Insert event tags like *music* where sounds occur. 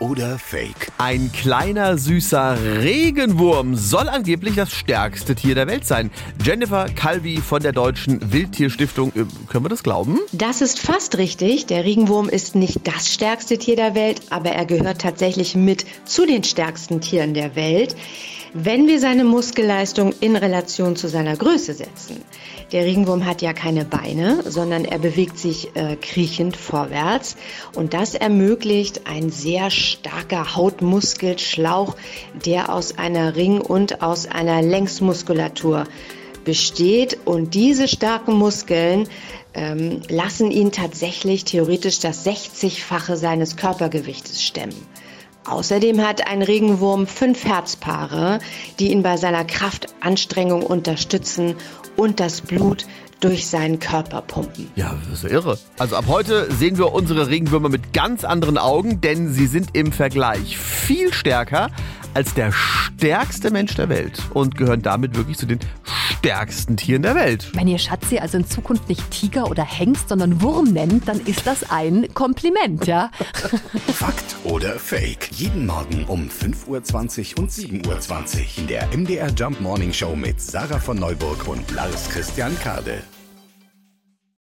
oder Fake? Ein kleiner süßer Regenwurm soll angeblich das stärkste Tier der Welt sein. Jennifer Calvi von der Deutschen Wildtierstiftung. Äh, Können wir das glauben? Das ist fast richtig. Der Regenwurm ist nicht das stärkste Tier der Welt, aber er gehört tatsächlich mit zu den stärksten Tieren der Welt, wenn wir seine Muskelleistung in Relation zu seiner Größe setzen. Der Regenwurm hat ja keine Beine, sondern er bewegt sich äh, kriechend vorwärts und das ermöglicht ein sehr starker Hautmuskelschlauch, der aus einer Ring- und aus einer Längsmuskulatur besteht und diese starken Muskeln ähm, lassen ihn tatsächlich theoretisch das 60-fache seines Körpergewichtes stemmen. Außerdem hat ein Regenwurm fünf Herzpaare, die ihn bei seiner Kraftanstrengung unterstützen und das Blut durch seinen Körper pumpen. Ja, das ist irre. Also ab heute sehen wir unsere Regenwürmer mit ganz anderen Augen, denn sie sind im Vergleich viel stärker als der stärkste Mensch der Welt und gehören damit wirklich zu den stärksten Tieren der Welt. Wenn ihr Schatzi also in Zukunft nicht Tiger oder Hengst, sondern Wurm nennt, dann ist das ein Kompliment, ja? *laughs* Fakt oder Fake? Jeden Morgen um 5.20 Uhr und 7.20 Uhr in der MDR Jump Morning Show mit Sarah von Neuburg und Lars Christian Kade.